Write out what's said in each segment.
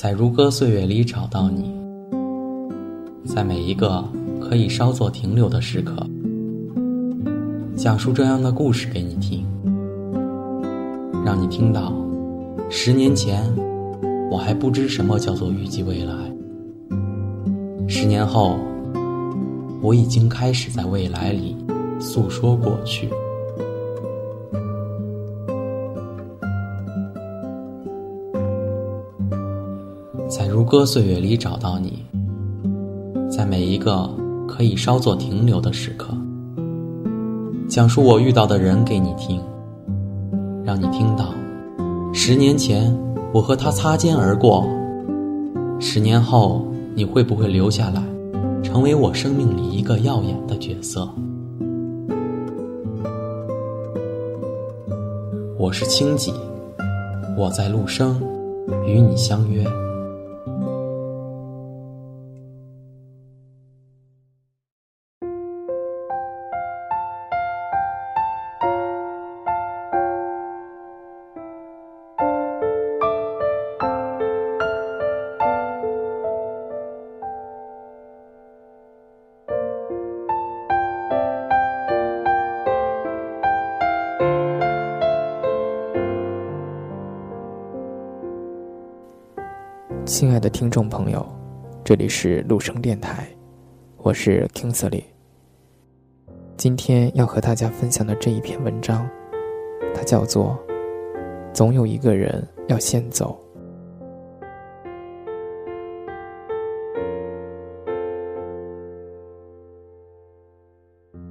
在如歌岁月里找到你，在每一个可以稍作停留的时刻，讲述这样的故事给你听，让你听到十年前我还不知什么叫做预计未来，十年后我已经开始在未来里诉说过去。在如歌岁月里找到你，在每一个可以稍作停留的时刻，讲述我遇到的人给你听，让你听到十年前我和他擦肩而过，十年后你会不会留下来，成为我生命里一个耀眼的角色？我是清己，我在陆生，与你相约。亲爱的听众朋友，这里是陆生电台，我是 Kingsley。今天要和大家分享的这一篇文章，它叫做《总有一个人要先走》。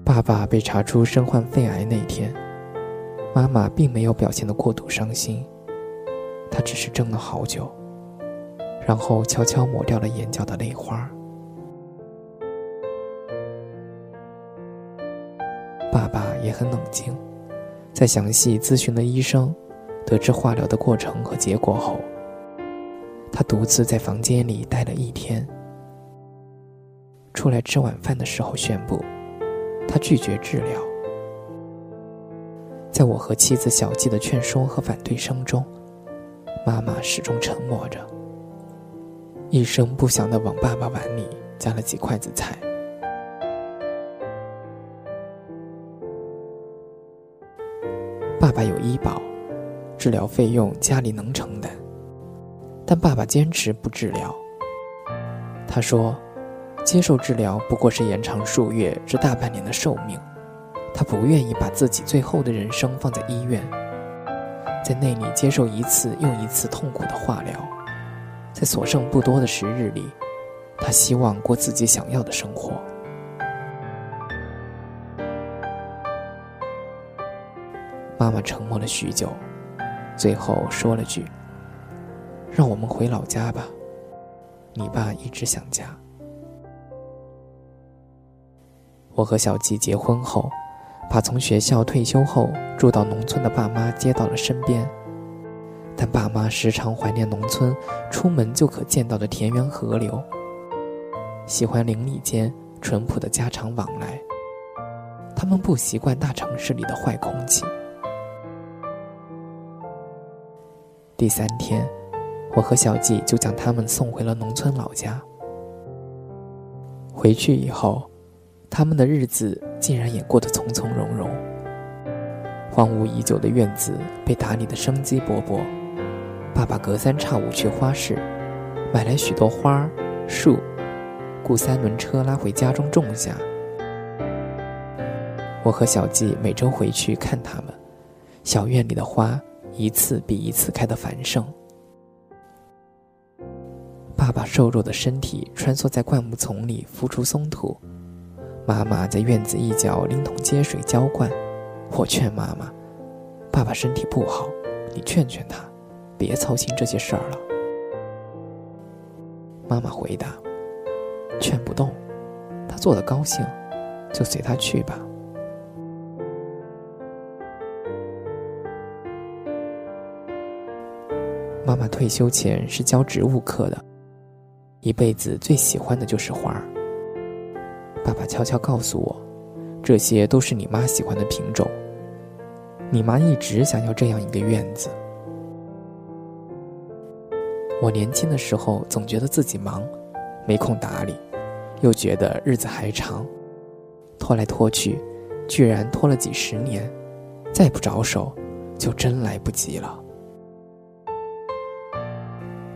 爸爸被查出身患肺癌那天，妈妈并没有表现的过度伤心，她只是怔了好久。然后悄悄抹掉了眼角的泪花。爸爸也很冷静，在详细咨询了医生，得知化疗的过程和结果后，他独自在房间里待了一天。出来吃晚饭的时候，宣布他拒绝治疗。在我和妻子小季的劝说和反对声中，妈妈始终沉默着。一声不响的往爸爸碗里夹了几筷子菜。爸爸有医保，治疗费用家里能承担，但爸爸坚持不治疗。他说，接受治疗不过是延长数月至大半年的寿命，他不愿意把自己最后的人生放在医院，在那里接受一次又一次痛苦的化疗。在所剩不多的时日里，他希望过自己想要的生活。妈妈沉默了许久，最后说了句：“让我们回老家吧，你爸一直想家。”我和小季结婚后，把从学校退休后住到农村的爸妈接到了身边。但爸妈时常怀念农村，出门就可见到的田园河流，喜欢邻里间淳朴的家常往来。他们不习惯大城市里的坏空气。第三天，我和小季就将他们送回了农村老家。回去以后，他们的日子竟然也过得从从容容。荒芜已久的院子被打理得生机勃勃。爸爸隔三差五去花市，买来许多花树，雇三轮车拉回家中种下。我和小季每周回去看他们，小院里的花一次比一次开得繁盛。爸爸瘦弱的身体穿梭在灌木丛里孵出松土，妈妈在院子一角拎桶接水浇灌。我劝妈妈：“爸爸身体不好，你劝劝他。”别操心这些事儿了，妈妈回答：“劝不动，他做的高兴，就随他去吧。”妈妈退休前是教植物课的，一辈子最喜欢的就是花儿。爸爸悄悄告诉我，这些都是你妈喜欢的品种。你妈一直想要这样一个院子。我年轻的时候总觉得自己忙，没空打理，又觉得日子还长，拖来拖去，居然拖了几十年，再不着手，就真来不及了。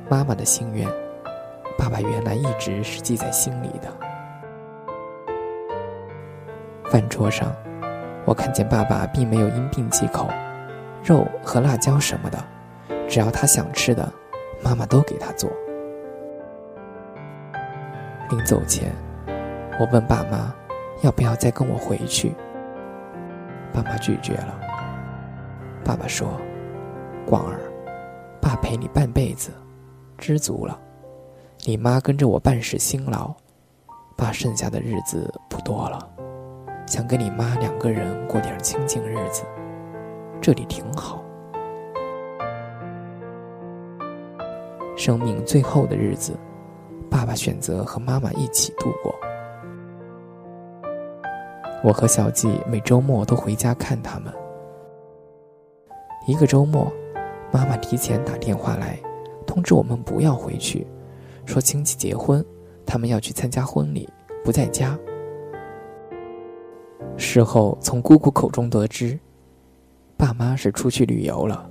妈妈的心愿，爸爸原来一直是记在心里的。饭桌上，我看见爸爸并没有因病忌口，肉和辣椒什么的，只要他想吃的，妈妈都给他做。临走前，我问爸妈，要不要再跟我回去？爸妈拒绝了。爸爸说：“广儿，爸陪你半辈子。”知足了，你妈跟着我半世辛劳，爸剩下的日子不多了，想跟你妈两个人过点清静日子，这里挺好。生命最后的日子，爸爸选择和妈妈一起度过。我和小季每周末都回家看他们。一个周末，妈妈提前打电话来。通知我们不要回去，说亲戚结婚，他们要去参加婚礼，不在家。事后从姑姑口中得知，爸妈是出去旅游了，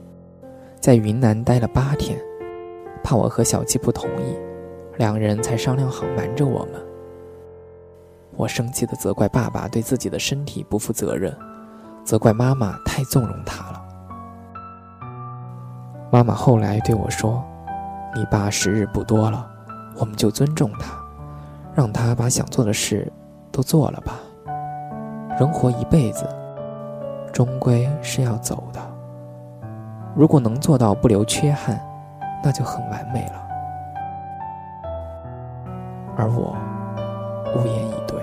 在云南待了八天，怕我和小七不同意，两人才商量好瞒着我们。我生气的责怪爸爸对自己的身体不负责任，责怪妈妈太纵容他了。妈妈后来对我说。你爸时日不多了，我们就尊重他，让他把想做的事都做了吧。人活一辈子，终归是要走的。如果能做到不留缺憾，那就很完美了。而我，无言以对。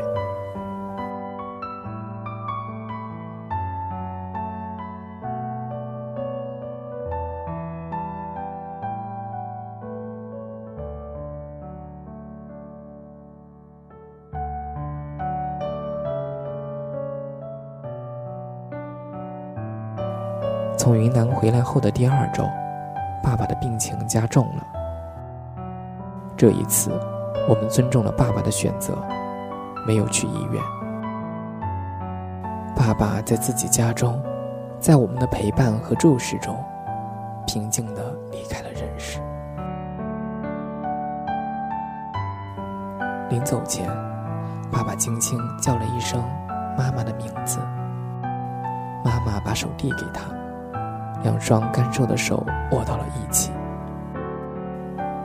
从云南回来后的第二周，爸爸的病情加重了。这一次，我们尊重了爸爸的选择，没有去医院。爸爸在自己家中，在我们的陪伴和注视中，平静地离开了人世。临走前，爸爸轻轻叫了一声妈妈的名字，妈妈把手递给他。两双干瘦的手握到了一起。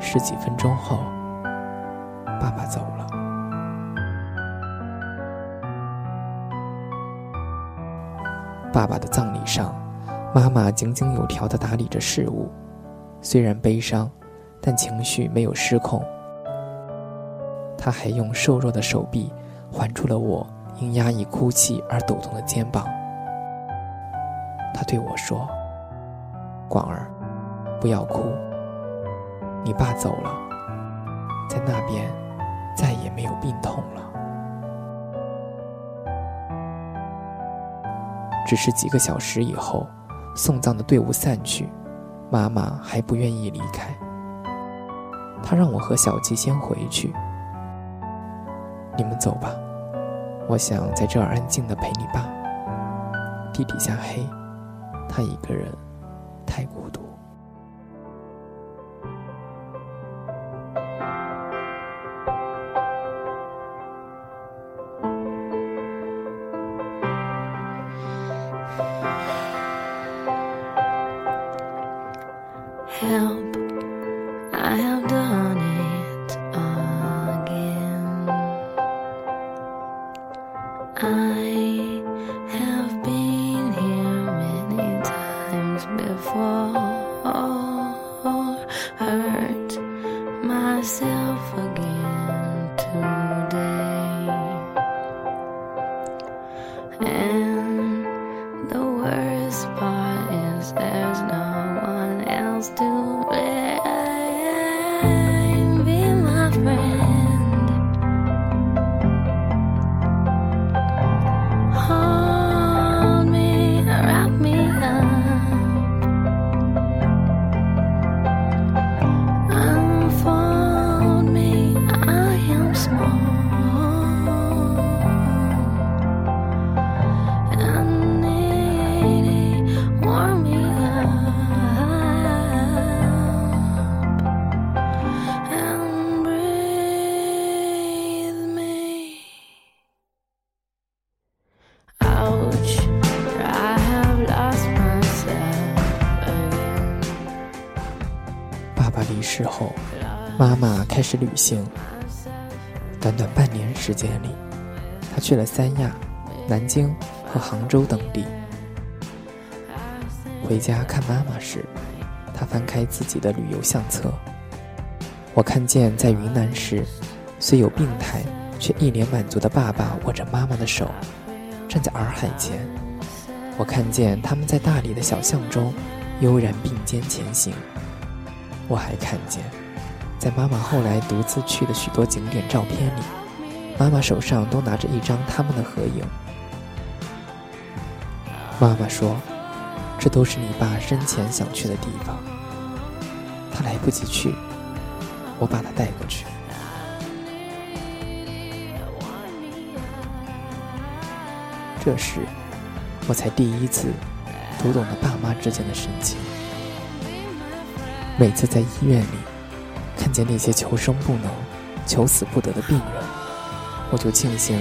十几分钟后，爸爸走了。爸爸的葬礼上，妈妈井井有条的打理着事务，虽然悲伤，但情绪没有失控。她还用瘦弱的手臂环住了我因压抑哭泣而抖动的肩膀。她对我说。广儿，不要哭。你爸走了，在那边再也没有病痛了。只是几个小时以后，送葬的队伍散去，妈妈还不愿意离开。她让我和小吉先回去。你们走吧，我想在这儿安静的陪你爸。地底下黑，他一个人。太孤独。Still. 开始旅行。短短半年时间里，他去了三亚、南京和杭州等地。回家看妈妈时，他翻开自己的旅游相册。我看见在云南时，虽有病态，却一脸满足的爸爸握着妈妈的手，站在洱海前。我看见他们在大理的小巷中悠然并肩前行。我还看见，在妈妈后来独自去的许多景点照片里，妈妈手上都拿着一张他们的合影。妈妈说：“这都是你爸生前想去的地方，他来不及去。”我把他带过去。这时，我才第一次读懂了爸妈之间的深情。每次在医院里看见那些求生不能、求死不得的病人，我就庆幸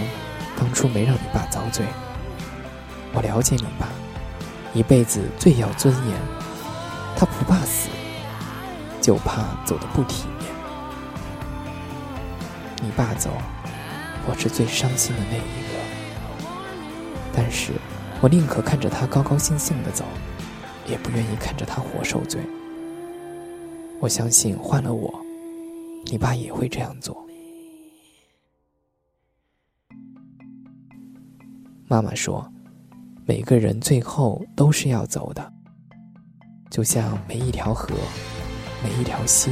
当初没让你爸遭罪。我了解你爸，一辈子最要尊严，他不怕死，就怕走的不体面。你爸走，我是最伤心的那一个。但是，我宁可看着他高高兴兴的走，也不愿意看着他活受罪。我相信换了我，你爸也会这样做。妈妈说，每个人最后都是要走的，就像每一条河、每一条溪，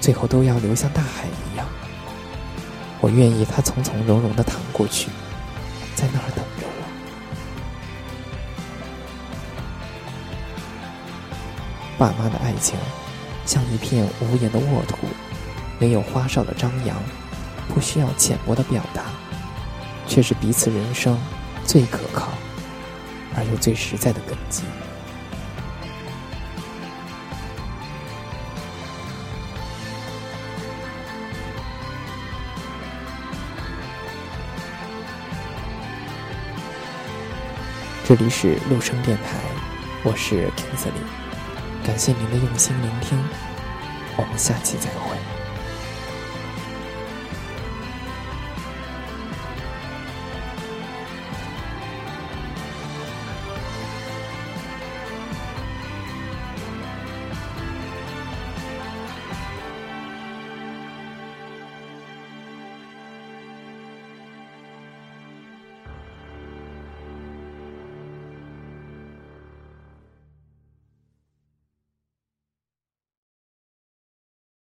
最后都要流向大海一样。我愿意他从从容容的淌过去，在那儿等着我。爸妈的爱情，像一片无言的沃土，没有花哨的张扬，不需要浅薄的表达，却是彼此人生最可靠而又最实在的根基。这里是陆生电台，我是 Kingsley，感谢您的用心聆听，我们下期再会。